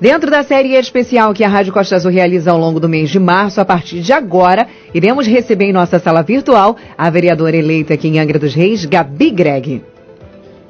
Dentro da série especial que a Rádio Costa Azul realiza ao longo do mês de março, a partir de agora, iremos receber em nossa sala virtual a vereadora eleita aqui em Angra dos Reis, Gabi Greg.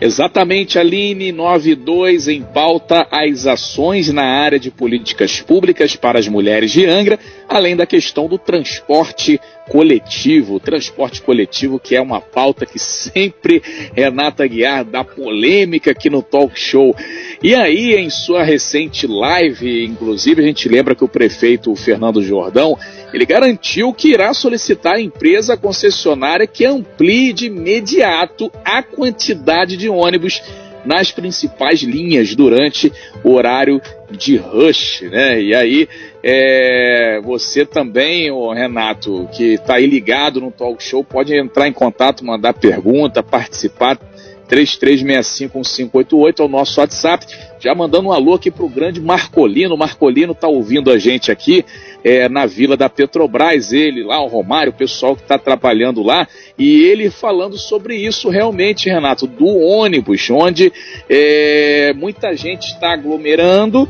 Exatamente, Aline 92 em pauta as ações na área de políticas públicas para as mulheres de Angra, além da questão do transporte coletivo, transporte coletivo, que é uma pauta que sempre Renata Guiar dá polêmica aqui no talk show. E aí, em sua recente live, inclusive, a gente lembra que o prefeito Fernando Jordão, ele garantiu que irá solicitar à empresa concessionária que amplie de imediato a quantidade de ônibus nas principais linhas durante o horário de rush, né? E aí, é, você também, o Renato, que está aí ligado no talk show, pode entrar em contato, mandar pergunta, participar. 33651588 é o nosso WhatsApp. Já mandando um alô aqui para o grande Marcolino. Marcolino está ouvindo a gente aqui é, na vila da Petrobras, ele lá, o Romário, o pessoal que está trabalhando lá, e ele falando sobre isso realmente, Renato, do ônibus, onde é, muita gente está aglomerando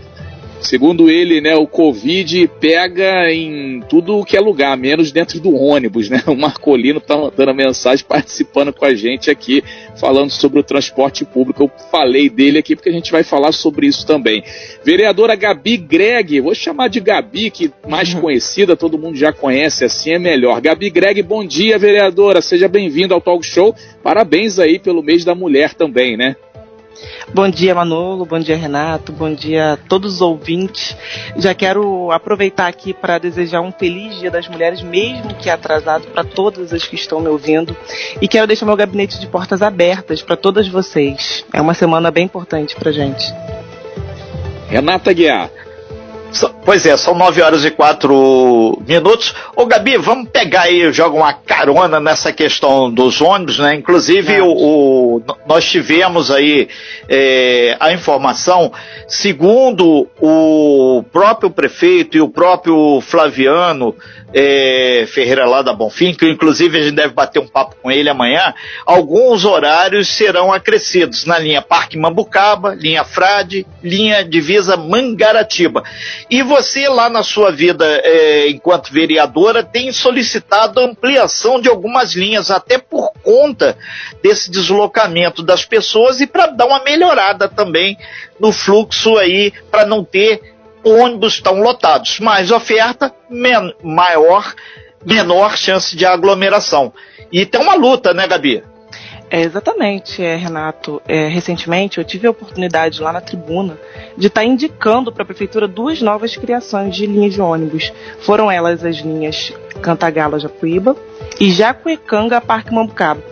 Segundo ele, né, o Covid pega em tudo o que é lugar, menos dentro do ônibus, né? O Marcolino está mandando a mensagem, participando com a gente aqui, falando sobre o transporte público. Eu falei dele aqui porque a gente vai falar sobre isso também. Vereadora Gabi Greg, vou chamar de Gabi, que mais uhum. conhecida, todo mundo já conhece, assim é melhor. Gabi Greg, bom dia, vereadora, seja bem-vinda ao Talk Show. Parabéns aí pelo mês da mulher também, né? Bom dia, Manolo. Bom dia, Renato. Bom dia a todos os ouvintes. Já quero aproveitar aqui para desejar um feliz Dia das Mulheres, mesmo que atrasado, para todas as que estão me ouvindo. E quero deixar meu gabinete de portas abertas para todas vocês. É uma semana bem importante para gente. Renata Guiar. Pois é, são 9 horas e 4 minutos. Ô Gabi, vamos pegar aí, joga uma carona nessa questão dos ônibus, né? Inclusive, o, o, nós tivemos aí é, a informação, segundo o próprio prefeito e o próprio Flaviano, é, Ferreira lá da Bonfim, que inclusive a gente deve bater um papo com ele amanhã, alguns horários serão acrescidos na linha Parque Mambucaba, linha Frade, linha Divisa Mangaratiba. E você lá na sua vida, é, enquanto vereadora, tem solicitado ampliação de algumas linhas, até por conta desse deslocamento das pessoas e para dar uma melhorada também no fluxo aí, para não ter ônibus tão lotados. Mais oferta, men maior, menor chance de aglomeração. E tem uma luta, né, Gabi? É, exatamente, é, Renato. É, recentemente eu tive a oportunidade lá na tribuna de estar tá indicando para a prefeitura duas novas criações de linhas de ônibus. Foram elas as linhas Cantagalo-Japuíba e Jacuecanga Parque Mambucaba.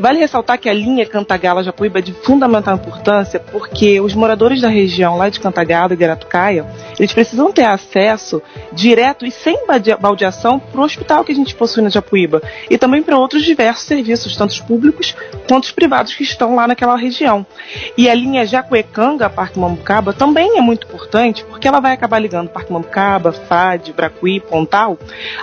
Vale ressaltar que a linha Cantagalo-Japuíba é de fundamental importância porque os moradores da região lá de Cantagalo e Guaratucaia, eles precisam ter acesso direto e sem baldeação para o hospital que a gente possui na Japuíba e também para outros diversos serviços, tanto os públicos quanto os privados que estão lá naquela região. E a linha Jacuecanga Parque Mambucaba também é muito importante porque ela vai acabar ligando Parque Mambucaba, FAD, Bracuí, Pontal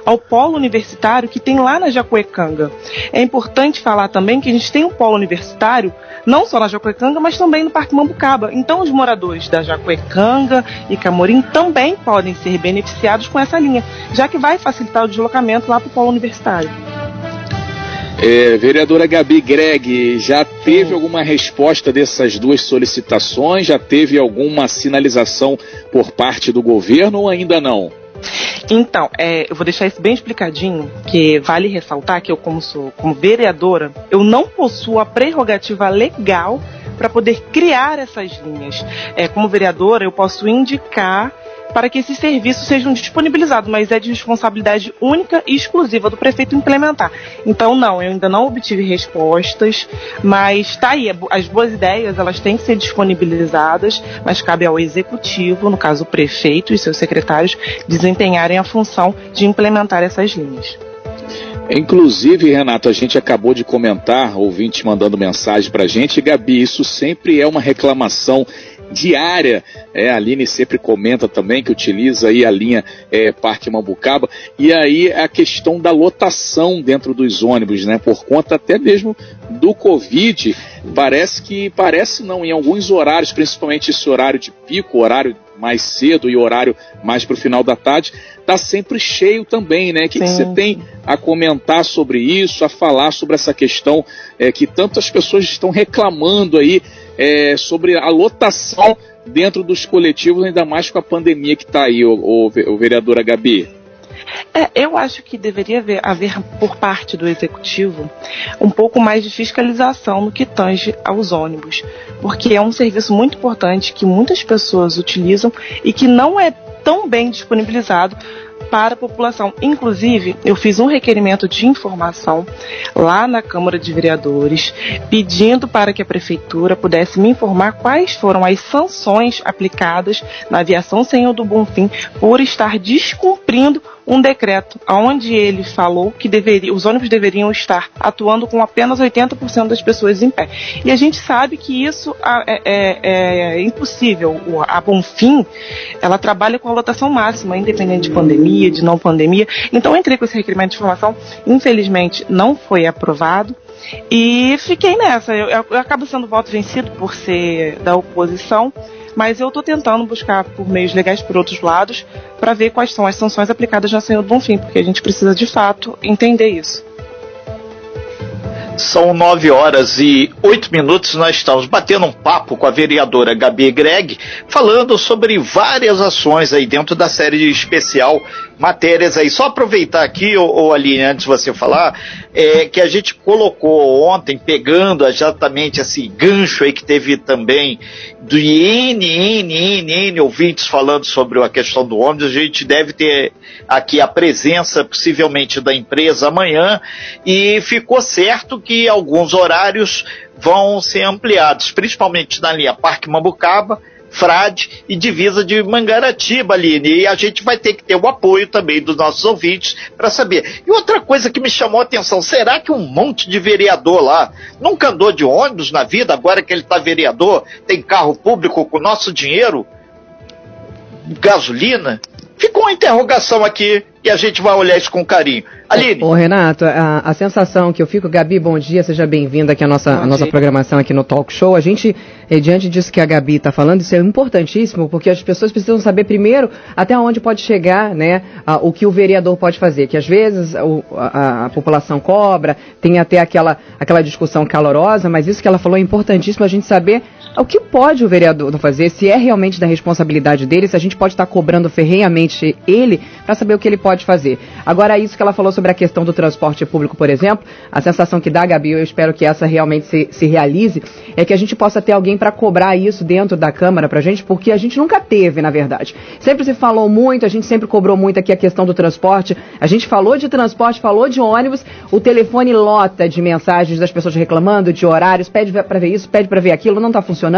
ao polo universitário que tem lá na Jacuecanga. É importante falar também que a gente tem um polo universitário não só na Jacuecanga, mas também no Parque Mambucaba. Então os moradores da Jacuecanga e Camorim também podem ser beneficiados com essa linha, já que vai facilitar o deslocamento lá para o polo universitário. É, vereadora Gabi Greg, já teve alguma resposta dessas duas solicitações? Já teve alguma sinalização por parte do governo ou ainda não? Então, é, eu vou deixar isso bem explicadinho, que vale ressaltar que eu, como sou como vereadora, eu não possuo a prerrogativa legal para poder criar essas linhas. É, como vereadora, eu posso indicar para que esses serviços sejam disponibilizados, mas é de responsabilidade única e exclusiva do prefeito implementar. Então, não, eu ainda não obtive respostas, mas está aí, as boas ideias elas têm que ser disponibilizadas, mas cabe ao executivo, no caso o prefeito e seus secretários, desempenharem a função de implementar essas linhas. Inclusive, Renato, a gente acabou de comentar, ouvinte mandando mensagem para a gente, Gabi, isso sempre é uma reclamação diária. É, a Aline sempre comenta também que utiliza aí a linha é, Parque Mambucaba. E aí a questão da lotação dentro dos ônibus, né? Por conta até mesmo do Covid, parece que, parece não, em alguns horários, principalmente esse horário de pico, horário mais cedo e horário mais para o final da tarde, está sempre cheio também, né? O que, que, você tem a comentar sobre isso, a falar sobre essa questão é, que tantas pessoas estão reclamando aí é, sobre a lotação dentro dos coletivos, ainda mais com a pandemia que está aí, o, o, o vereadora Gabi? É, eu acho que deveria haver, haver, por parte do executivo um pouco mais de fiscalização no que tange aos ônibus, porque é um serviço muito importante que muitas pessoas utilizam e que não é tão bem disponibilizado para a população. Inclusive, eu fiz um requerimento de informação lá na Câmara de Vereadores, pedindo para que a prefeitura pudesse me informar quais foram as sanções aplicadas na aviação Senhor do Bonfim por estar descumprindo um decreto onde ele falou que deveria, os ônibus deveriam estar atuando com apenas 80% das pessoas em pé. E a gente sabe que isso é, é, é impossível. A Bonfim, ela trabalha com a lotação máxima, independente de pandemia, de não pandemia. Então entrei com esse requerimento de informação, infelizmente não foi aprovado. E fiquei nessa. Eu, eu, eu acabo sendo voto vencido por ser da oposição, mas eu estou tentando buscar por meios legais por outros lados para ver quais são as sanções aplicadas na Senhor do Bonfim, porque a gente precisa de fato entender isso. São nove horas e oito minutos. Nós estamos batendo um papo com a vereadora Gabi Greg, falando sobre várias ações aí dentro da série especial matérias aí. Só aproveitar aqui, ô, ô Aline, antes de você falar, é, que a gente colocou ontem, pegando exatamente esse gancho aí que teve também do N, N, N, N ouvintes falando sobre a questão do ônibus, a gente deve ter aqui a presença possivelmente da empresa amanhã e ficou certo que alguns horários vão ser ampliados, principalmente na linha Parque Mambucaba, Frade e divisa de Mangaratiba, Aline. E a gente vai ter que ter o apoio também dos nossos ouvintes para saber. E outra coisa que me chamou a atenção, será que um monte de vereador lá nunca andou de ônibus na vida, agora que ele está vereador, tem carro público com nosso dinheiro? Gasolina? Ficou uma interrogação aqui e a gente vai olhar isso com carinho. Aline. Ô, Renato, a, a sensação que eu fico, Gabi, bom dia, seja bem-vinda aqui à nossa, a nossa programação aqui no Talk Show. A gente, eh, diante disso que a Gabi está falando, isso é importantíssimo, porque as pessoas precisam saber primeiro até onde pode chegar, né, a, o que o vereador pode fazer, que às vezes o, a, a, população cobra, tem até aquela, aquela discussão calorosa, mas isso que ela falou é importantíssimo a gente saber o que pode o vereador fazer, se é realmente da responsabilidade dele, se a gente pode estar cobrando ferrenhamente ele para saber o que ele pode fazer. Agora, isso que ela falou sobre a questão do transporte público, por exemplo, a sensação que dá, Gabi, eu espero que essa realmente se, se realize, é que a gente possa ter alguém para cobrar isso dentro da Câmara para a gente, porque a gente nunca teve, na verdade. Sempre se falou muito, a gente sempre cobrou muito aqui a questão do transporte. A gente falou de transporte, falou de ônibus, o telefone lota de mensagens das pessoas reclamando de horários, pede para ver isso, pede para ver aquilo, não está funcionando.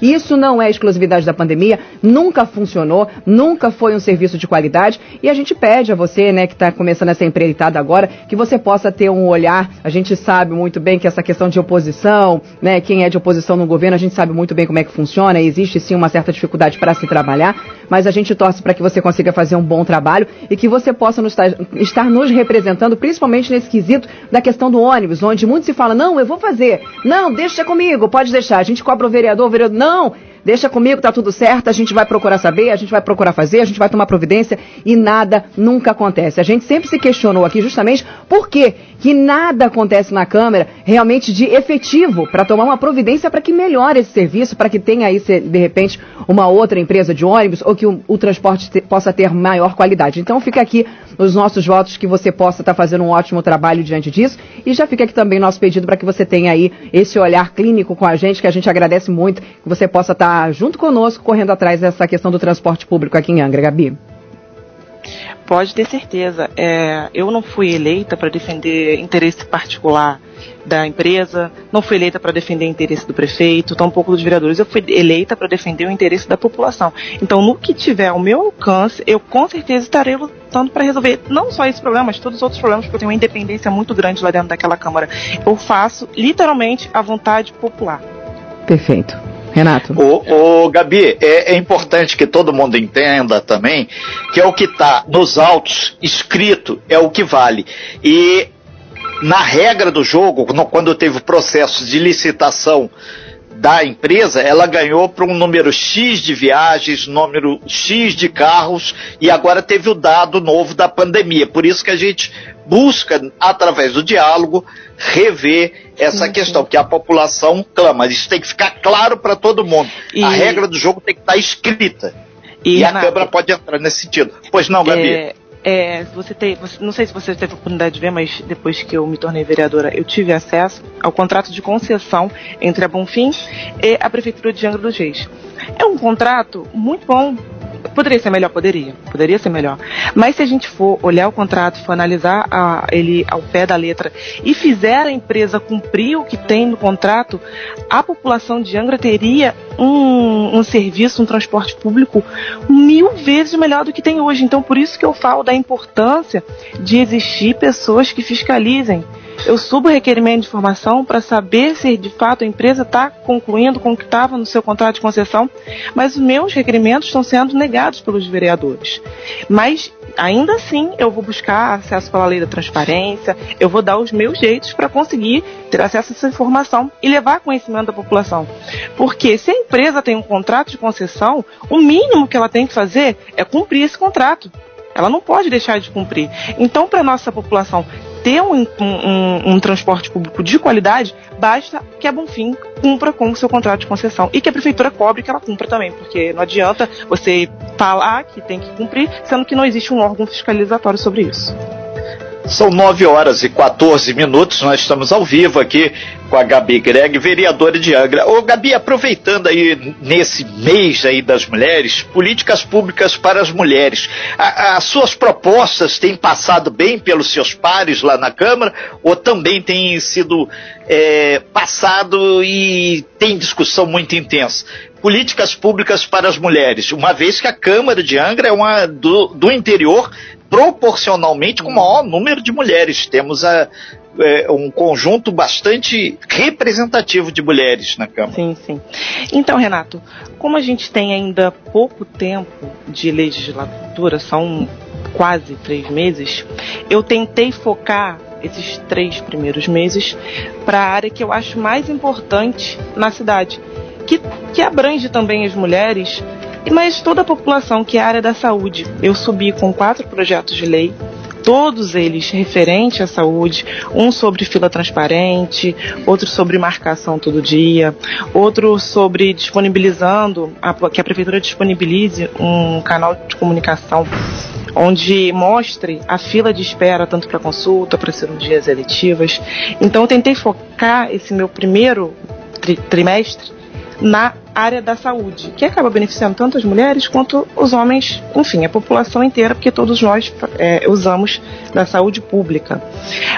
Isso não é exclusividade da pandemia, nunca funcionou, nunca foi um serviço de qualidade e a gente pede a você, né, que está começando essa empreitada agora, que você possa ter um olhar. A gente sabe muito bem que essa questão de oposição, né, quem é de oposição no governo, a gente sabe muito bem como é que funciona. Existe sim uma certa dificuldade para se trabalhar, mas a gente torce para que você consiga fazer um bom trabalho e que você possa nos estar, nos representando, principalmente nesse quesito da questão do ônibus, onde muito se fala, não, eu vou fazer, não, deixa comigo, pode deixar. A gente cobra o vereador, o vereador, não, Deixa comigo, tá tudo certo, a gente vai procurar saber, a gente vai procurar fazer, a gente vai tomar providência e nada nunca acontece. A gente sempre se questionou aqui justamente por que que nada acontece na Câmara realmente de efetivo para tomar uma providência para que melhore esse serviço, para que tenha aí, de repente, uma outra empresa de ônibus ou que o, o transporte te, possa ter maior qualidade. Então fica aqui os nossos votos que você possa estar tá fazendo um ótimo trabalho diante disso e já fica aqui também nosso pedido para que você tenha aí esse olhar clínico com a gente, que a gente agradece muito, que você possa estar tá junto conosco, correndo atrás dessa questão do transporte público aqui em Angra, Gabi. Pode ter certeza. É, eu não fui eleita para defender interesse particular da empresa, não fui eleita para defender interesse do prefeito, tampouco dos vereadores. Eu fui eleita para defender o interesse da população. Então, no que tiver ao meu alcance, eu com certeza estarei lutando para resolver não só esse problema, mas todos os outros problemas, porque eu tenho uma independência muito grande lá dentro daquela Câmara. Eu faço literalmente a vontade popular. Perfeito. Renato. O, o Gabi, é, é, importante que todo mundo entenda também que é o que está nos autos escrito é o que vale. E na regra do jogo, no, quando teve o processo de licitação da empresa, ela ganhou para um número X de viagens, número X de carros e agora teve o dado novo da pandemia. Por isso que a gente busca, através do diálogo, rever essa sim, questão, sim. que a população clama. Isso tem que ficar claro para todo mundo. E... A regra do jogo tem que estar escrita. E, e a Câmara pode entrar nesse sentido. Pois não, Gabi? É é, você tem, não sei se você teve a oportunidade de ver, mas depois que eu me tornei vereadora, eu tive acesso ao contrato de concessão entre a Bonfim e a Prefeitura de Angra dos Reis. É um contrato muito bom Poderia ser melhor? Poderia. Poderia ser melhor. Mas se a gente for olhar o contrato, for analisar a, ele ao pé da letra e fizer a empresa cumprir o que tem no contrato, a população de Angra teria um, um serviço, um transporte público mil vezes melhor do que tem hoje. Então, por isso que eu falo da importância de existir pessoas que fiscalizem eu subo o requerimento de informação para saber se de fato a empresa está concluindo com o que estava no seu contrato de concessão, mas os meus requerimentos estão sendo negados pelos vereadores. Mas ainda assim eu vou buscar acesso pela lei da transparência, eu vou dar os meus jeitos para conseguir ter acesso a essa informação e levar conhecimento da população. Porque se a empresa tem um contrato de concessão, o mínimo que ela tem que fazer é cumprir esse contrato. Ela não pode deixar de cumprir. Então, para nossa população ter um, um, um, transporte público de qualidade, basta que a Bonfim cumpra com o seu contrato de concessão. E que a prefeitura cobre que ela cumpra também, porque não adianta você falar que tem que cumprir, sendo que não existe um órgão fiscalizatório sobre isso. São 9 horas e 14 minutos, nós estamos ao vivo aqui com a Gabi Greg, vereadora de Angra. Ô Gabi, aproveitando aí nesse mês aí das mulheres, políticas públicas para as mulheres, as suas propostas têm passado bem pelos seus pares lá na Câmara ou também têm sido é, passado e tem discussão muito intensa? políticas públicas para as mulheres, uma vez que a Câmara de Angra é uma do, do interior proporcionalmente com o maior número de mulheres. Temos a, é, um conjunto bastante representativo de mulheres na Câmara. Sim, sim. Então, Renato, como a gente tem ainda pouco tempo de legislatura, são quase três meses, eu tentei focar esses três primeiros meses para a área que eu acho mais importante na cidade, que, que abrange também as mulheres, mas toda a população, que é a área da saúde. Eu subi com quatro projetos de lei, todos eles referentes à saúde, um sobre fila transparente, outro sobre marcação todo dia, outro sobre disponibilizando, a, que a prefeitura disponibilize um canal de comunicação onde mostre a fila de espera tanto para consulta, para cirurgias eletivas. Então eu tentei focar esse meu primeiro tri trimestre na área da saúde, que acaba beneficiando tanto as mulheres quanto os homens, enfim, a população inteira, porque todos nós é, usamos da saúde pública.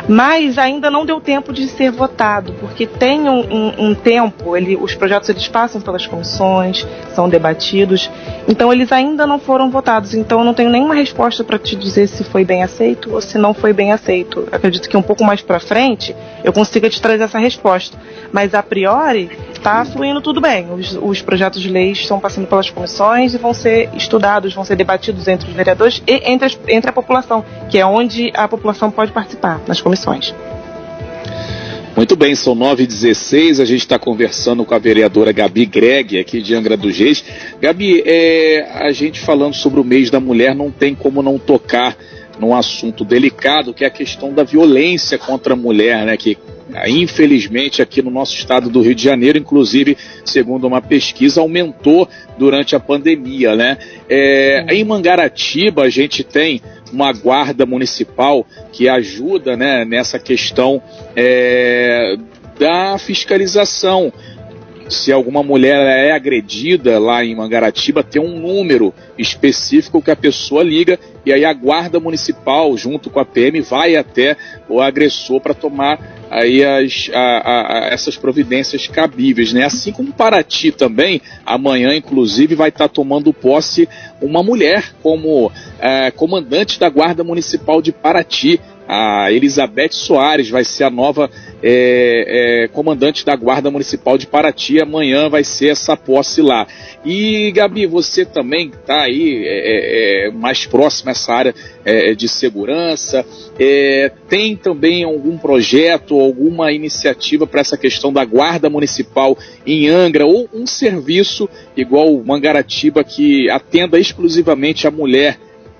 Mas ainda não deu tempo de ser votado, porque tem um, um, um tempo, ele, os projetos eles passam pelas comissões, são debatidos, então eles ainda não foram votados. Então eu não tenho nenhuma resposta para te dizer se foi bem aceito ou se não foi bem aceito. Acredito que um pouco mais para frente eu consiga te trazer essa resposta. Mas a priori está fluindo tudo bem. Os, os projetos de lei estão passando pelas comissões e vão ser estudados, vão ser debatidos entre os vereadores e entre, as, entre a população, que é onde a população pode participar, nas comissões. Muito bem, são 9h16, a gente está conversando com a vereadora Gabi Greg, aqui de Angra dos Reis. Gabi, é, a gente falando sobre o mês da mulher, não tem como não tocar num assunto delicado, que é a questão da violência contra a mulher, né, que Infelizmente, aqui no nosso estado do Rio de Janeiro, inclusive, segundo uma pesquisa, aumentou durante a pandemia, né? É, em Mangaratiba, a gente tem uma guarda municipal que ajuda né, nessa questão é, da fiscalização se alguma mulher é agredida lá em Mangaratiba, tem um número específico que a pessoa liga e aí a guarda municipal, junto com a PM, vai até o agressor para tomar aí as, a, a, essas providências cabíveis, né? Assim como Paraty também, amanhã inclusive vai estar tá tomando posse uma mulher como é, comandante da Guarda Municipal de Paraty, a Elizabeth Soares vai ser a nova é, é, comandante da Guarda Municipal de Paraty. Amanhã vai ser essa posse lá. E, Gabi, você também está aí é, é, é, mais próximo a essa área é, de segurança. tem também algum projeto, alguma iniciativa para essa questão da Guarda Municipal em Angra, ou um serviço igual o Mangaratiba que atenda exclusivamente a mulher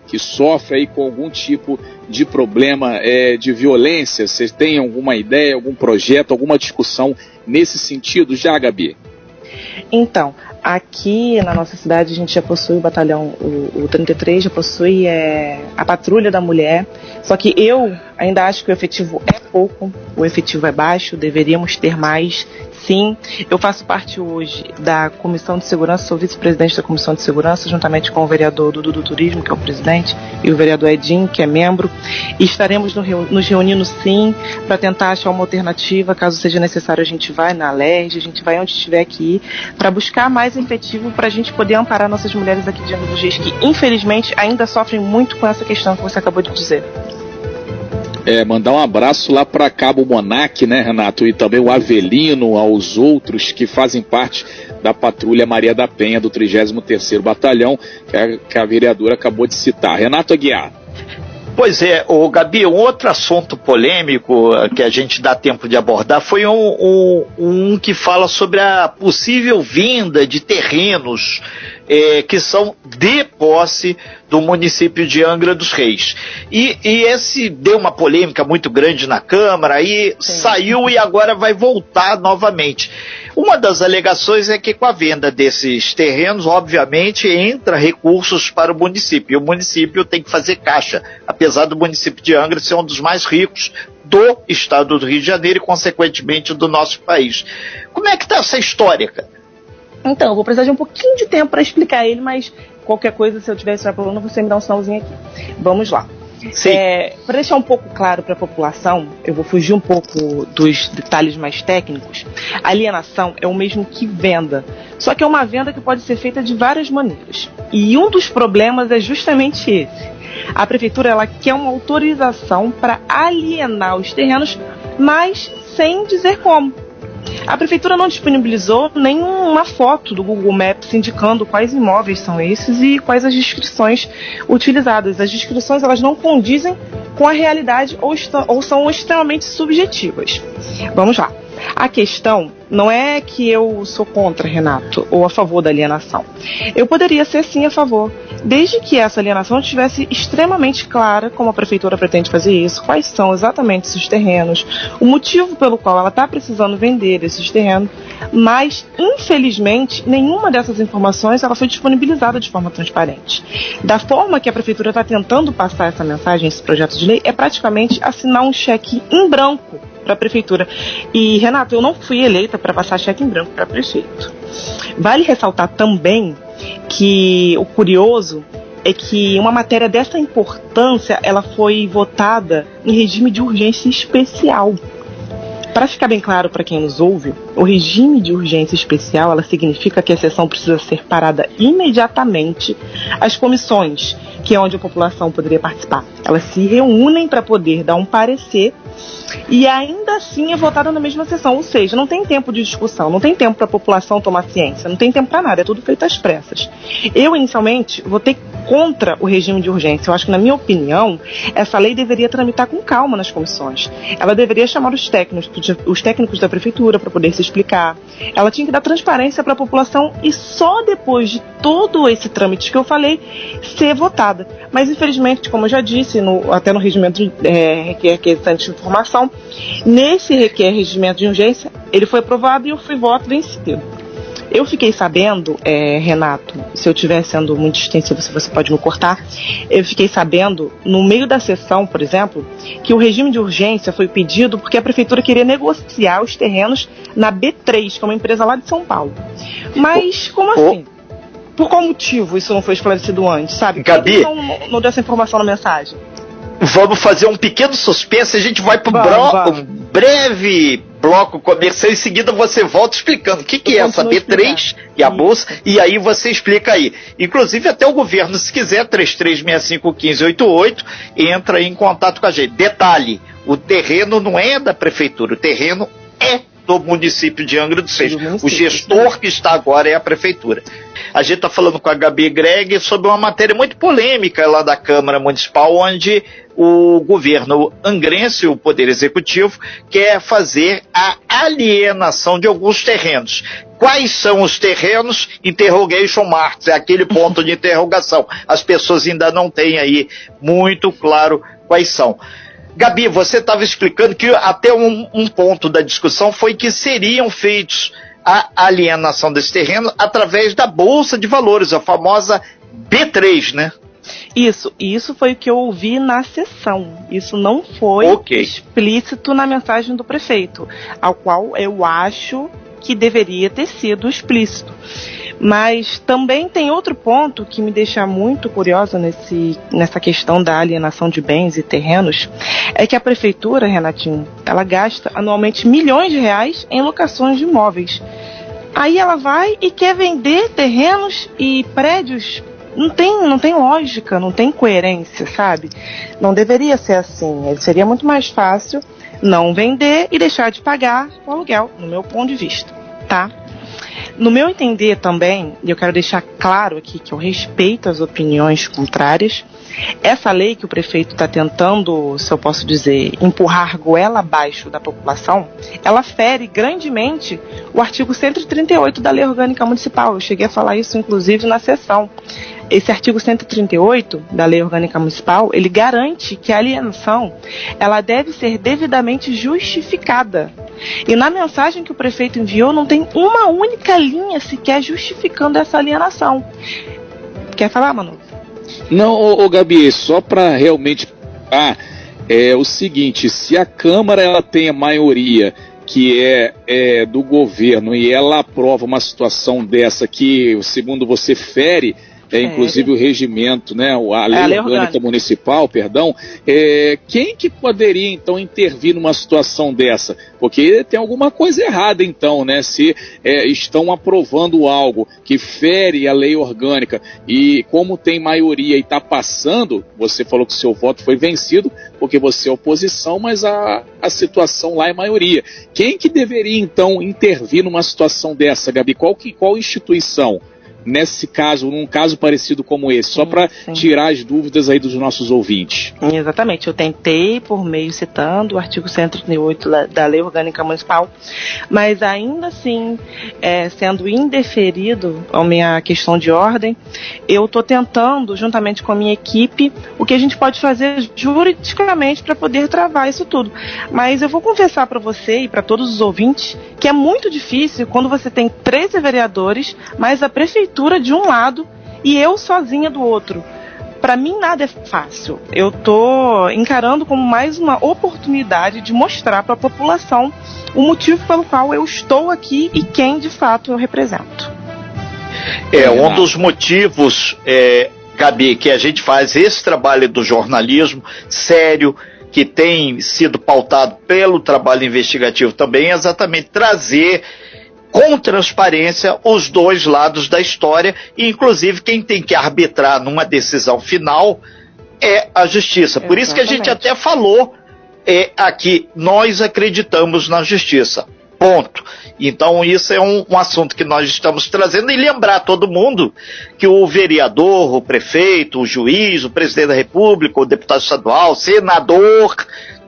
que sofre aí com algum tipo de problema é, de violência? Vocês têm alguma ideia, algum projeto, alguma discussão nesse sentido já, Gabi? Então, aqui na nossa cidade a gente já possui o batalhão, o, o 33 já possui é, a patrulha da mulher, só que eu ainda acho que o efetivo é pouco, o efetivo é baixo, deveríamos ter mais, sim. Eu faço parte hoje da Comissão de Segurança, sou vice-presidente da Comissão de Segurança, juntamente com o vereador Dudu do Turismo, que é o presidente, e o vereador Edinho, que é membro. E estaremos nos reunindo sim para tentar achar uma alternativa. Caso seja necessário, a gente vai na LERJ, a gente vai onde tiver que ir, para buscar mais efetivo para a gente poder amparar nossas mulheres aqui de dos Reis, que infelizmente ainda sofrem muito com essa questão que você acabou de dizer. É, mandar um abraço lá para Cabo Monac, né, Renato? E também o Avelino, aos outros que fazem parte da Patrulha Maria da Penha do 33º Batalhão, que a, que a vereadora acabou de citar. Renato Aguiar. Pois é, o Gabi, um outro assunto polêmico eh, que a gente dá tempo de abordar foi um, um, um que fala sobre a possível vinda de terrenos é, que são de posse do município de Angra dos Reis. E, e esse deu uma polêmica muito grande na Câmara, aí saiu e agora vai voltar novamente. Uma das alegações é que com a venda desses terrenos, obviamente, entra recursos para o município. E o município tem que fazer caixa, apesar do município de Angra ser um dos mais ricos do estado do Rio de Janeiro e, consequentemente, do nosso país. Como é que está essa história, cara? Então, eu vou precisar de um pouquinho de tempo para explicar ele, mas qualquer coisa, se eu tiver esse problema, você me dá um sinalzinho aqui. Vamos lá. É, para deixar um pouco claro para a população, eu vou fugir um pouco dos detalhes mais técnicos. Alienação é o mesmo que venda, só que é uma venda que pode ser feita de várias maneiras. E um dos problemas é justamente esse. A prefeitura ela quer uma autorização para alienar os terrenos, mas sem dizer como. A prefeitura não disponibilizou nenhuma foto do Google Maps indicando quais imóveis são esses e quais as descrições utilizadas. As descrições elas não condizem com a realidade ou, ou são extremamente subjetivas. Vamos lá. A questão não é que eu sou contra, Renato, ou a favor da alienação. Eu poderia ser sim a favor, desde que essa alienação estivesse extremamente clara como a prefeitura pretende fazer isso, quais são exatamente esses terrenos, o motivo pelo qual ela está precisando vender esses terrenos, mas infelizmente nenhuma dessas informações ela foi disponibilizada de forma transparente. Da forma que a prefeitura está tentando passar essa mensagem, esse projeto de lei, é praticamente assinar um cheque em branco para a prefeitura. E, Renato, eu não fui eleita para passar cheque em branco para prefeito. Vale ressaltar também que o curioso é que uma matéria dessa importância ela foi votada em regime de urgência especial. Para ficar bem claro para quem nos ouve, o regime de urgência especial ela significa que a sessão precisa ser parada imediatamente. As comissões, que é onde a população poderia participar, elas se reúnem para poder dar um parecer e ainda assim é votada na mesma sessão. Ou seja, não tem tempo de discussão, não tem tempo para a população tomar ciência, não tem tempo para nada, é tudo feito às pressas. Eu, inicialmente, votei contra o regime de urgência. Eu acho que, na minha opinião, essa lei deveria tramitar com calma nas comissões. Ela deveria chamar os técnicos, os técnicos da prefeitura para poder se explicar. Ela tinha que dar transparência para a população e só depois de todo esse trâmite que eu falei ser votada. Mas, infelizmente, como eu já disse, no, até no regimento é, requer que de informação, nesse requer regimento de urgência, ele foi aprovado e eu fui voto vencido. Eu fiquei sabendo, é, Renato, se eu estiver sendo muito extensivo, se você pode me cortar, eu fiquei sabendo, no meio da sessão, por exemplo, que o regime de urgência foi pedido porque a prefeitura queria negociar os terrenos na B3, que é uma empresa lá de São Paulo. Mas como assim? Por qual motivo isso não foi esclarecido antes, sabe? Gabi, não, não deu essa informação na mensagem? Vamos fazer um pequeno suspense, a gente vai para um breve bloco comercial. Em seguida você volta explicando o que, que é essa B3 e a bolsa, e aí você explica aí. Inclusive, até o governo, se quiser, 33651588, entra em contato com a gente. Detalhe: O terreno não é da prefeitura, o terreno é do município de Angra dos Reis. O gestor que está agora é a prefeitura. A gente está falando com a Gabi Greg sobre uma matéria muito polêmica lá da Câmara Municipal, onde o governo angrense, o Poder Executivo, quer fazer a alienação de alguns terrenos. Quais são os terrenos? Interrogation marks, é aquele ponto de interrogação. As pessoas ainda não têm aí muito claro quais são. Gabi, você estava explicando que até um, um, ponto da discussão foi que seriam feitos a alienação desse terreno através da Bolsa de Valores, a famosa B3, né? Isso, isso foi o que eu ouvi na sessão. Isso não foi okay. explícito na mensagem do prefeito, ao qual eu acho que deveria ter sido explícito. Mas também tem outro ponto que me deixa muito curiosa nesse, nessa questão da alienação de bens e terrenos, é que a prefeitura, Renatinho, ela gasta anualmente milhões de reais em locações de imóveis. Aí ela vai e quer vender terrenos e prédios não tem, não tem lógica, não tem coerência, sabe? Não deveria ser assim. Seria muito mais fácil não vender e deixar de pagar o aluguel, no meu ponto de vista, tá? No meu entender também, e eu quero deixar claro aqui que eu respeito as opiniões contrárias, essa lei que o prefeito está tentando, se eu posso dizer, empurrar goela abaixo da população, ela fere grandemente o artigo 138 da Lei Orgânica Municipal. Eu cheguei a falar isso, inclusive, na sessão. Esse artigo 138 da Lei Orgânica Municipal, ele garante que a alienação ela deve ser devidamente justificada. E na mensagem que o prefeito enviou não tem uma única linha sequer justificando essa alienação. Quer falar, Manu? Não, ô, ô Gabi, só para realmente ah, é o seguinte, se a Câmara ela tem a maioria que é, é, do governo e ela aprova uma situação dessa que, segundo você, fere é, inclusive o regimento, né, a lei, é, a lei orgânica, orgânica, municipal, perdão, é, quem que poderia então intervir numa situação dessa? Porque tem alguma coisa errada então, né, se é, estão aprovando algo que fere a lei orgânica e como tem maioria e está passando, você falou que seu voto foi vencido porque você é oposição, mas a, a situação lá é maioria. Quem que deveria então intervir numa situação dessa, Gabi? Qual, que, qual instituição? Nesse caso, num caso parecido como esse, sim, só para tirar as dúvidas aí dos nossos ouvintes. Exatamente, eu tentei por meio citando o artigo 138 da Lei Orgânica Municipal, mas ainda assim, é, sendo indeferido a minha questão de ordem, eu estou tentando, juntamente com a minha equipe, o que a gente pode fazer juridicamente para poder travar isso tudo. Mas eu vou confessar para você e para todos os ouvintes que é muito difícil quando você tem 13 vereadores, mas a prefeitura prefeitura de um lado e eu sozinha do outro. Para mim nada é fácil. Eu tô encarando como mais uma oportunidade de mostrar para a população o motivo pelo qual eu estou aqui e quem de fato eu represento. É um dos motivos, é, Gabi, que a gente faz esse trabalho do jornalismo sério, que tem sido pautado pelo trabalho investigativo também, é exatamente trazer com transparência os dois lados da história, e inclusive quem tem que arbitrar numa decisão final é a justiça. Por isso que a gente até falou é, aqui, nós acreditamos na justiça. Ponto. Então, isso é um, um, assunto que nós estamos trazendo e lembrar todo mundo que o vereador, o prefeito, o juiz, o presidente da República, o deputado estadual, o senador,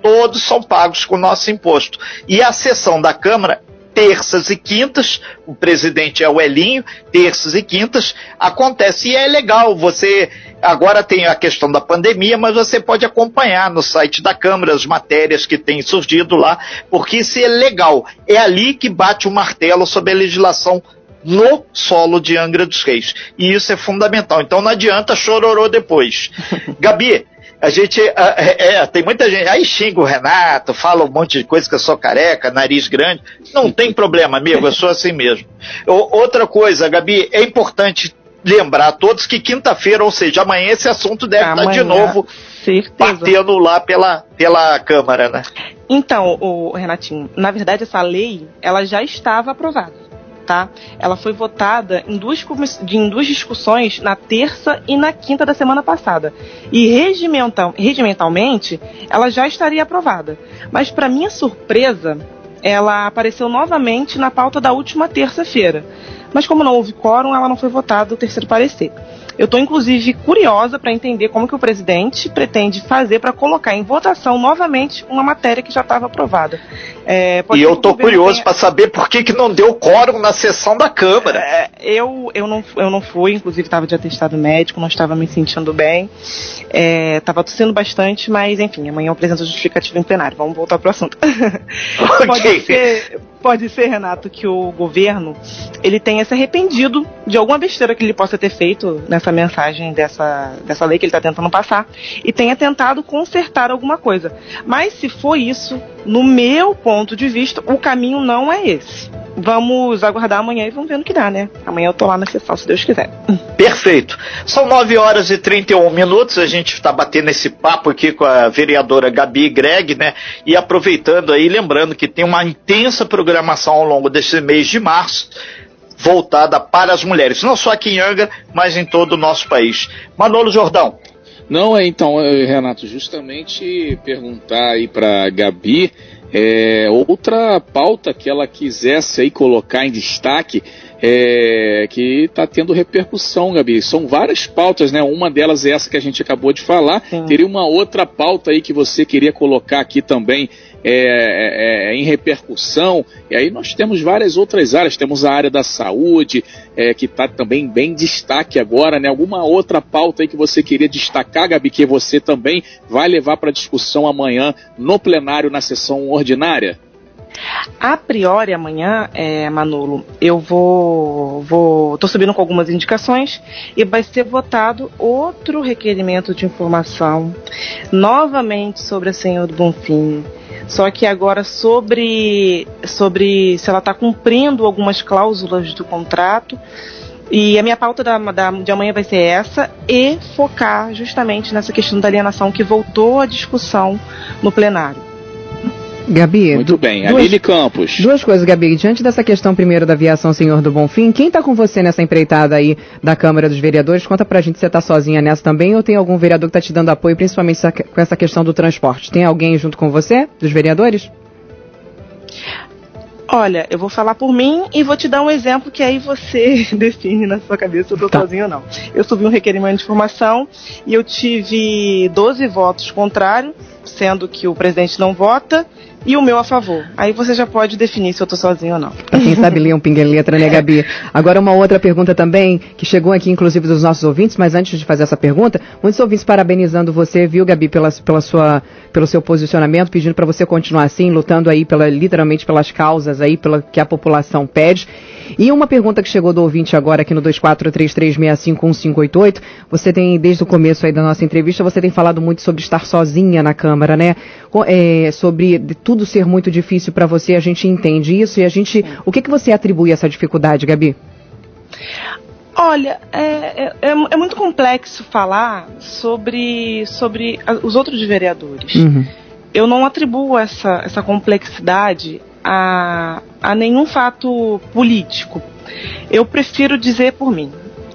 todos são pagos com o nosso imposto. E a sessão da Câmara terças e quintas, o presidente é o Elinho, terças e quintas, acontece. E é legal, você agora tem a questão da pandemia, mas você pode acompanhar no site da Câmara as matérias que têm surgido lá, porque isso é legal. É ali que bate o martelo sobre a legislação no solo de Angra dos Reis. E isso é fundamental. Então não adianta chororô depois. Gabi, a gente. É, é, tem muita gente. Aí xinga o Renato, fala um monte de coisa que eu sou careca, nariz grande. Não tem problema, amigo, eu sou assim mesmo. outra coisa, Gabi, é importante lembrar a todos que quinta-feira, ou seja, amanhã esse assunto deve amanhã, estar de novo certeza. batendo lá pela, pela Câmara, né? Então, o Renatinho, na verdade essa lei, ela já estava aprovada tá? Ela foi votada em duas, em duas discussões na terça e na quinta da semana passada. E regimental, regimentalmente, ela já estaria aprovada. Mas, para minha surpresa, ela apareceu novamente na pauta da última terça-feira. Mas como não houve quórum, ela não foi votada o terceiro parecer. Eu estou, inclusive, curiosa para entender como que o presidente pretende fazer para colocar em votação novamente uma matéria que já estava aprovada. É, e eu estou curioso tenha... para saber por que, que não deu quórum na sessão da Câmara. É, eu, eu, não, eu não fui, inclusive estava de atestado médico, não estava me sentindo bem. Estava é, tossindo bastante, mas enfim, amanhã eu apresento justificativo em plenário. Vamos voltar para o assunto. Okay. Pode ser, pode ser, Renato, que o governo ele tenha se arrependido de alguma besteira que ele possa ter feito nessa mensagem dessa, dessa lei que ele está tentando passar e tenha tentado consertar alguma coisa. Mas se for isso, no meu ponto de vista, o caminho não é esse. Vamos aguardar amanhã e vamos ver no que dá, né? Amanhã eu tô lá na sessão, se Deus quiser. Perfeito. São 9 horas e 31 minutos. A gente está batendo esse papo aqui com a vereadora Gabi Greg, né? E aproveitando aí, lembrando que tem uma intensa programação ao longo desse mês de março voltada para as mulheres, não só aqui em Anga, mas em todo o nosso país. Manolo Jordão. Não, é então, é, Renato, justamente perguntar aí para Gabi é, outra pauta que ela quisesse aí colocar em destaque é, que está tendo repercussão, Gabi. São várias pautas, né? Uma delas é essa que a gente acabou de falar. Sim. Teria uma outra pauta aí que você queria colocar aqui também é, é, é, em repercussão. E aí nós temos várias outras áreas. Temos a área da saúde, é, que está também bem destaque agora, né? Alguma outra pauta aí que você queria destacar, Gabi, que você também vai levar para discussão amanhã no plenário, na sessão ordinária? A priori, amanhã, é, Manolo, eu vou, vou. tô subindo com algumas indicações e vai ser votado outro requerimento de informação, novamente sobre a Senhor do Bonfim. Só que agora sobre, sobre se ela está cumprindo algumas cláusulas do contrato. E a minha pauta da, da, de amanhã vai ser essa e focar justamente nessa questão da alienação que voltou à discussão no plenário. Gabi. Muito bem, duas, Aline Campos. Duas coisas, Gabi. Diante dessa questão primeiro da aviação Senhor do Bonfim, quem está com você nessa empreitada aí da Câmara dos Vereadores? Conta pra gente se você está sozinha nessa também ou tem algum vereador que está te dando apoio, principalmente com essa questão do transporte. Tem alguém junto com você, dos vereadores? Olha, eu vou falar por mim e vou te dar um exemplo que aí você define na sua cabeça se eu tô tá. sozinho ou não. Eu subi um requerimento de informação e eu tive 12 votos contrários, sendo que o presidente não vota e o meu a favor. Aí você já pode definir se eu tô sozinho ou não. Quem sabe ler um pinga letra, né, Gabi? Agora uma outra pergunta também, que chegou aqui inclusive dos nossos ouvintes, mas antes de fazer essa pergunta, muitos ouvintes parabenizando você, viu, Gabi, pela, pela sua, pelo seu posicionamento, pedindo para você continuar assim, lutando aí pela, literalmente pelas causas aí, pela que a população pede. E uma pergunta que chegou do ouvinte agora aqui no 2433651588, você tem, desde o começo aí da nossa entrevista, você tem falado muito sobre estar sozinha na Câmara, né? É, sobre tudo ser muito difícil para você, a gente entende isso e a gente. O que, que você atribui a essa dificuldade, Gabi? Olha, é, é, é, é muito complexo falar sobre, sobre os outros vereadores. Uhum. Eu não atribuo essa, essa complexidade a, a nenhum fato político. Eu prefiro dizer por mim.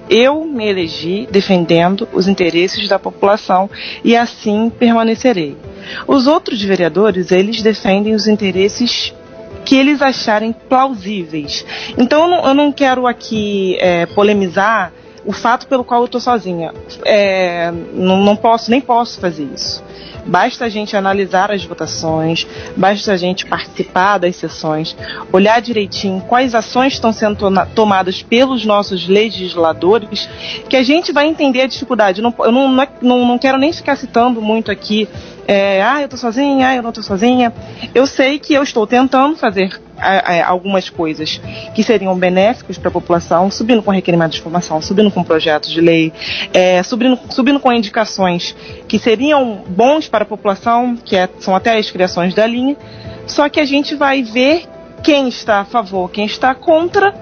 Eu me elegi defendendo os interesses da população e assim permanecerei. Os outros vereadores, eles defendem os interesses que eles acharem plausíveis. Então eu não, eu não quero aqui é, polemizar o fato pelo qual eu estou sozinha. É, não, não posso, nem posso fazer isso. Basta a gente analisar as votações, basta a gente participar das sessões, olhar direitinho quais ações estão sendo tomadas pelos nossos legisladores, que a gente vai entender a dificuldade. Não, eu não, não, não quero nem ficar citando muito aqui é, ah, eu tô sozinha, ah, eu não tô sozinha. Eu sei que eu estou tentando fazer algumas coisas que seriam benéficas para a população, subindo com requerimento de informação, subindo com projetos de lei, é, subindo, subindo com indicações que seriam bons para a população, que é, são até as criações da linha, só que a gente vai ver quem está a favor, quem está contra,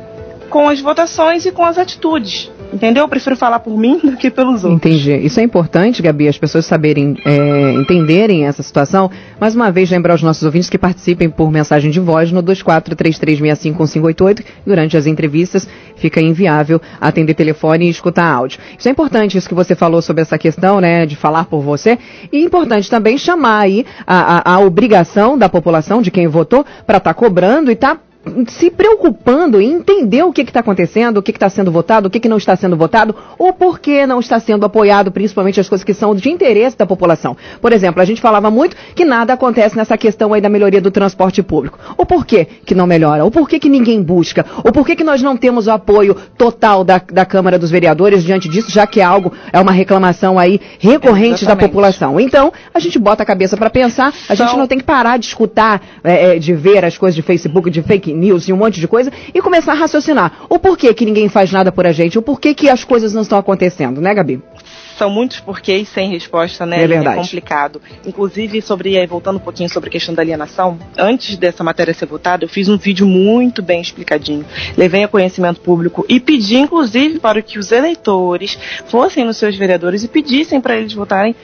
com as votações e com as atitudes. Entendeu? Eu prefiro falar por mim do que pelos outros. Entendi. Isso é importante, Gabi, as pessoas saberem, é, entenderem essa situação. Mais uma vez, lembrar aos nossos ouvintes que participem por mensagem de voz no 2433651588. Durante as entrevistas, fica inviável atender telefone e escutar áudio. Isso é importante, isso que você falou sobre essa questão, né, de falar por você. E é importante também chamar aí a, a, a obrigação da população, de quem votou, para estar tá cobrando e estar tá se preocupando em entender o que está acontecendo, o que está sendo votado, o que, que, não está sendo votado, ou por que não está sendo apoiado, principalmente as coisas que são de interesse da população. Por exemplo, a gente falava muito que nada acontece nessa questão aí da melhoria do transporte público. O porquê que não melhora? O porquê que ninguém busca? O porquê que nós não temos o apoio total da, da Câmara dos Vereadores diante disso, já que é algo, é uma reclamação aí recorrente da população. Então, a gente bota a cabeça para pensar, a gente não tem que parar de escutar, é, de ver as coisas de Facebook, de fake news e um monte de coisa e começar a raciocinar. O porquê que ninguém faz nada por a gente, o porquê que as coisas não estão acontecendo, né, Gabi? São muitos porquês sem resposta, né? É verdade. É complicado. Inclusive, sobre, voltando um pouquinho sobre a questão da alienação, antes dessa matéria ser votada, eu fiz um vídeo muito bem explicadinho. Levei a conhecimento público e pedi, inclusive, para que os eleitores fossem nos seus vereadores e pedissem para eles votarem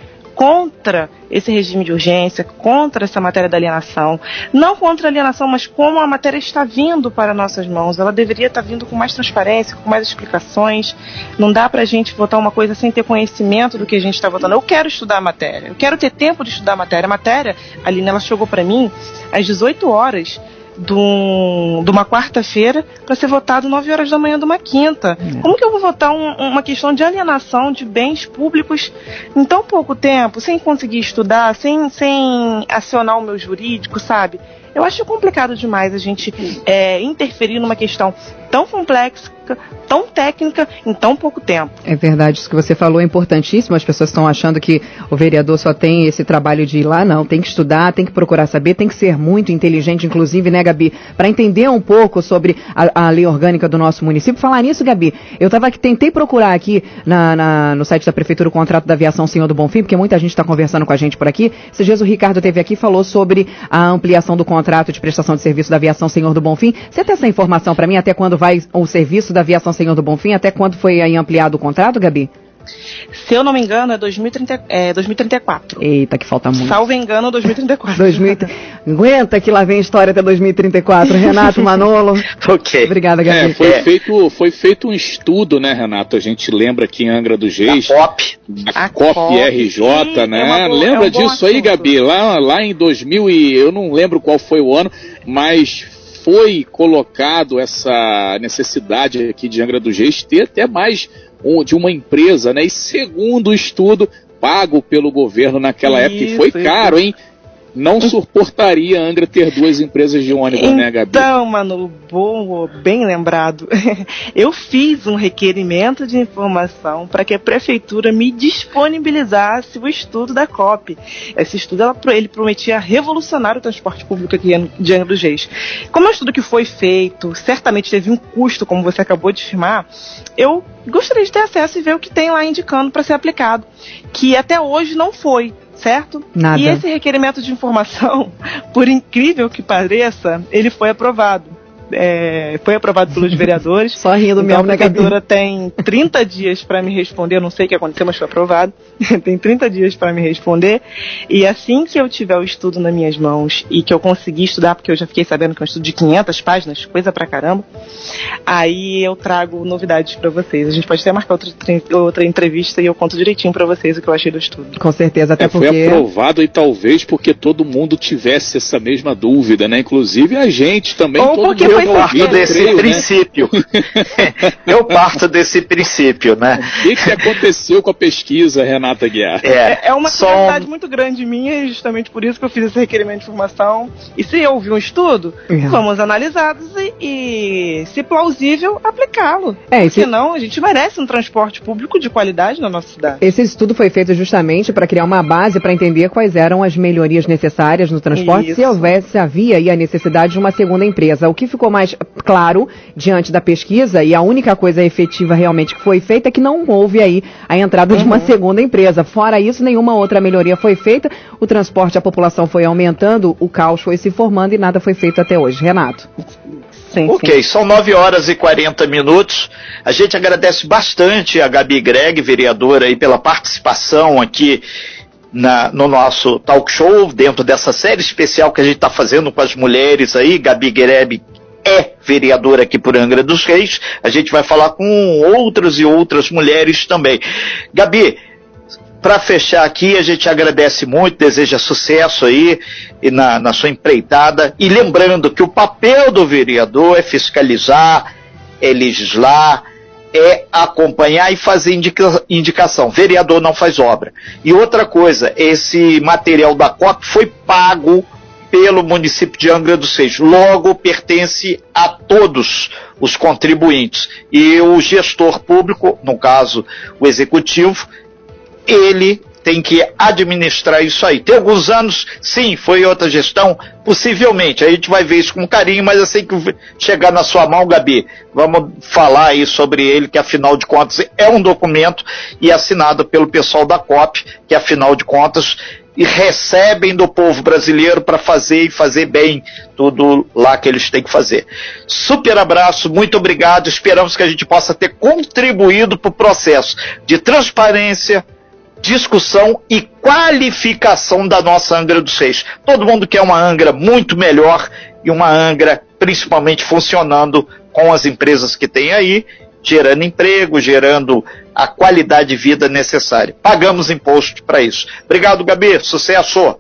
contra esse regime de urgência, contra essa matéria da alienação. Não contra a alienação, mas como a matéria está vindo para nossas mãos. Ela deveria estar vindo com mais transparência, com mais explicações. Não dá para a gente votar uma coisa sem ter conhecimento do que a gente está votando. Eu quero estudar a matéria, eu quero ter tempo de estudar a matéria. A matéria, Aline, ela chegou para mim às 18 horas de, um, de uma quarta-feira para ser votado 9 horas da manhã de uma quinta. É. Como que eu vou votar um, uma questão de alienação de bens públicos em tão pouco tempo, sem conseguir estudar, sem, sem acionar o meu jurídico, sabe? Eu acho complicado demais a gente é, interferir numa questão tão complexa, tão técnica, em tão pouco tempo. É verdade, isso que você falou é importantíssimo. As pessoas estão achando que o vereador só tem esse trabalho de ir lá, não. Tem que estudar, tem que procurar saber, tem que ser muito inteligente, inclusive, né, Gabi, para entender um pouco sobre a, a, lei orgânica do nosso município. Falar nisso, Gabi, eu tava aqui, tentei procurar aqui na, na, no site da Prefeitura o contrato da aviação Senhor do Bonfim, porque muita gente está conversando com a gente por aqui. Esses dias o Ricardo teve aqui e falou sobre a ampliação do contrato de prestação de serviço da aviação Senhor do Bonfim. Você tem essa informação para mim até quando vai o serviço da aviação Senhor do Bonfim? Até quando foi ampliado o contrato, Gabi? Se eu não me engano, é, 2030, é 2034. Eita, que falta muito. Salvo engano, 2034. 2000, aguenta que lá vem a história até 2034. Renato Manolo. ok. Obrigada, Gabi. É, foi, é. Feito, foi feito um estudo, né, Renato? A gente lembra aqui em Angra do Reis. A COP. A, COP, COP RJ, né? É boa, lembra é um disso aí, Gabi? Lá, lá em 2000 e eu não lembro qual foi o ano, mas foi colocado essa necessidade aqui de Angra dos Reis ter até mais de uma empresa, né? E segundo o estudo pago pelo governo naquela isso, época, e foi caro, hein? Não suportaria Angra ter duas empresas de ônibus, então, né, Gabi? Então, mano, bom, bem lembrado. Eu fiz um requerimento de informação para que a prefeitura me disponibilizasse o estudo da COP. Esse estudo ela, ele prometia revolucionar o transporte público aqui de Angra dos Reis. Como é um estudo que foi feito, certamente teve um custo, como você acabou de afirmar, eu gostaria de ter acesso e ver o que tem lá indicando para ser aplicado, que até hoje não foi certo? Nada. E esse requerimento de informação, por incrível que pareça, ele foi aprovado é, foi aprovado pelos vereadores. Só rindo então, mesmo, né, A prefeitura tem 30 dias para me responder, eu não sei o que aconteceu, mas foi aprovado. tem 30 dias para me responder. E assim que eu tiver o estudo nas minhas mãos e que eu conseguir estudar, porque eu já fiquei sabendo que é um estudo de 500 páginas, coisa pra caramba, aí eu trago novidades para vocês. A gente pode até marcar outra, outra entrevista e eu conto direitinho para vocês o que eu achei do estudo. Com certeza, até é, porque... Foi aprovado e talvez porque todo mundo tivesse essa mesma dúvida, né? Inclusive a gente também. Ou porque foi eu parto desse creio, né? princípio. Né? eu parto desse princípio, né? O que, que aconteceu com a pesquisa, Renata Guiar? É, é uma curiosidade muito grande minha, e justamente por isso que eu fiz esse requerimento de informação. E se eu ouvir um estudo, uhum. vamos analisá-los e, e, se plausível, aplicá-lo. É, esse... Senão, a gente merece um transporte público de qualidade na nossa cidade. Esse estudo foi feito justamente para criar uma base para entender quais eram as melhorias necessárias no transporte, isso. se houvesse, havia aí a necessidade de uma segunda empresa. O que ficou mais claro diante da pesquisa e a única coisa efetiva realmente que foi feita é que não houve aí a entrada uhum. de uma uhum. segunda empresa. Fora isso, nenhuma outra melhoria foi feita. O transporte, a população foi aumentando, o caos foi se formando e nada foi feito até hoje. Renato. Sim, ok, sim. são 9 horas e 40 minutos. A gente agradece bastante a Gabi Greg, vereadora, aí, pela participação aqui na, no nosso talk show, dentro dessa série especial que a gente está fazendo com as mulheres aí. Gabi Greg é vereadora aqui por Angra dos Reis. A gente vai falar com outras e outras mulheres também. Gabi, para fechar aqui, a gente agradece muito, deseja sucesso aí na, na sua empreitada. E lembrando que o papel do vereador é fiscalizar, é legislar, é acompanhar e fazer indica, indicação. Vereador não faz obra. E outra coisa, esse material da COP foi pago pelo município de Angra dos Reis. Logo, pertence a todos os contribuintes. E o gestor público, no caso o executivo, ele tem que administrar isso aí. Tem alguns anos, sim, foi outra gestão, possivelmente. A gente vai ver isso com carinho, mas assim que chegar na sua mão, Gabi, vamos falar aí sobre ele, que afinal de contas é um documento e assinado pelo pessoal da COP, que afinal de contas e recebem do povo brasileiro para fazer e fazer bem tudo lá que eles têm que fazer. Super abraço, muito obrigado. Esperamos que a gente possa ter contribuído para o processo de transparência, discussão e qualificação da nossa Angra dos Reis. Todo mundo quer uma Angra muito melhor e uma Angra principalmente funcionando com as empresas que tem aí, gerando emprego, gerando a qualidade de vida necessária. Pagamos imposto para isso. Obrigado, Gabi. Sucesso!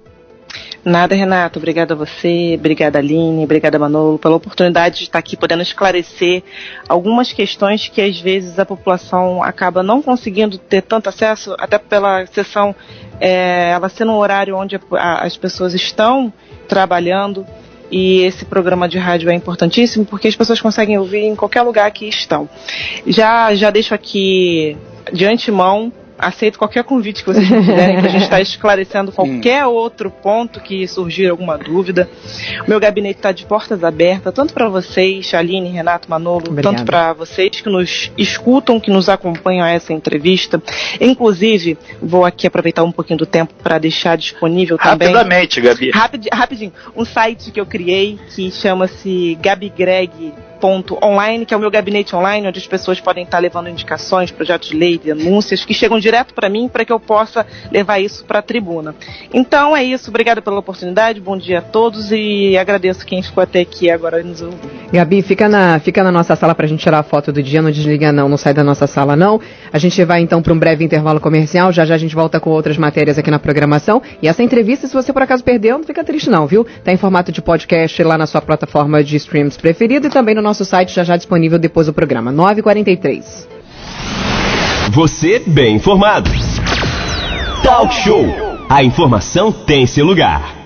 Nada, Renato. Obrigada a você, obrigada Aline, obrigada Manolo, pela oportunidade de estar aqui podendo esclarecer algumas questões que às vezes a população acaba não conseguindo ter tanto acesso, até pela sessão, é, ela ser um horário onde a, as pessoas estão trabalhando. E esse programa de rádio é importantíssimo porque as pessoas conseguem ouvir em qualquer lugar que estão. Já, já deixo aqui de antemão aceito qualquer convite que vocês quiserem para a gente estar esclarecendo qualquer outro ponto que surgir alguma dúvida. O meu gabinete está de portas abertas, tanto para vocês, Aline, Renato, Manolo, Obrigada. tanto para vocês que nos escutam, que nos acompanham a essa entrevista. Inclusive, vou aqui aproveitar um pouquinho do tempo para deixar disponível também. Rapidamente, Gabi. Rapid, rapidinho, um site que eu criei que chama-se Gabigreg online, que é o meu gabinete online, onde as pessoas podem estar levando indicações, projetos de lei, denúncias, que chegam direto para mim para que eu possa levar isso para a tribuna. Então é isso, obrigada pela oportunidade, bom dia a todos e agradeço quem ficou até aqui agora nos ouvindo. Gabi, fica na, fica na nossa sala pra gente tirar a foto do dia, não desliga não, não sai da nossa sala não. A gente vai então para um breve intervalo comercial, já já a gente volta com outras matérias aqui na programação. E essa entrevista, se você por acaso perdeu, não fica triste não, viu? Tá em formato de podcast lá na sua plataforma de streams preferida e também no nosso site já já disponível depois do programa. 9h43. Você bem informado. Talk Show. A informação tem seu lugar.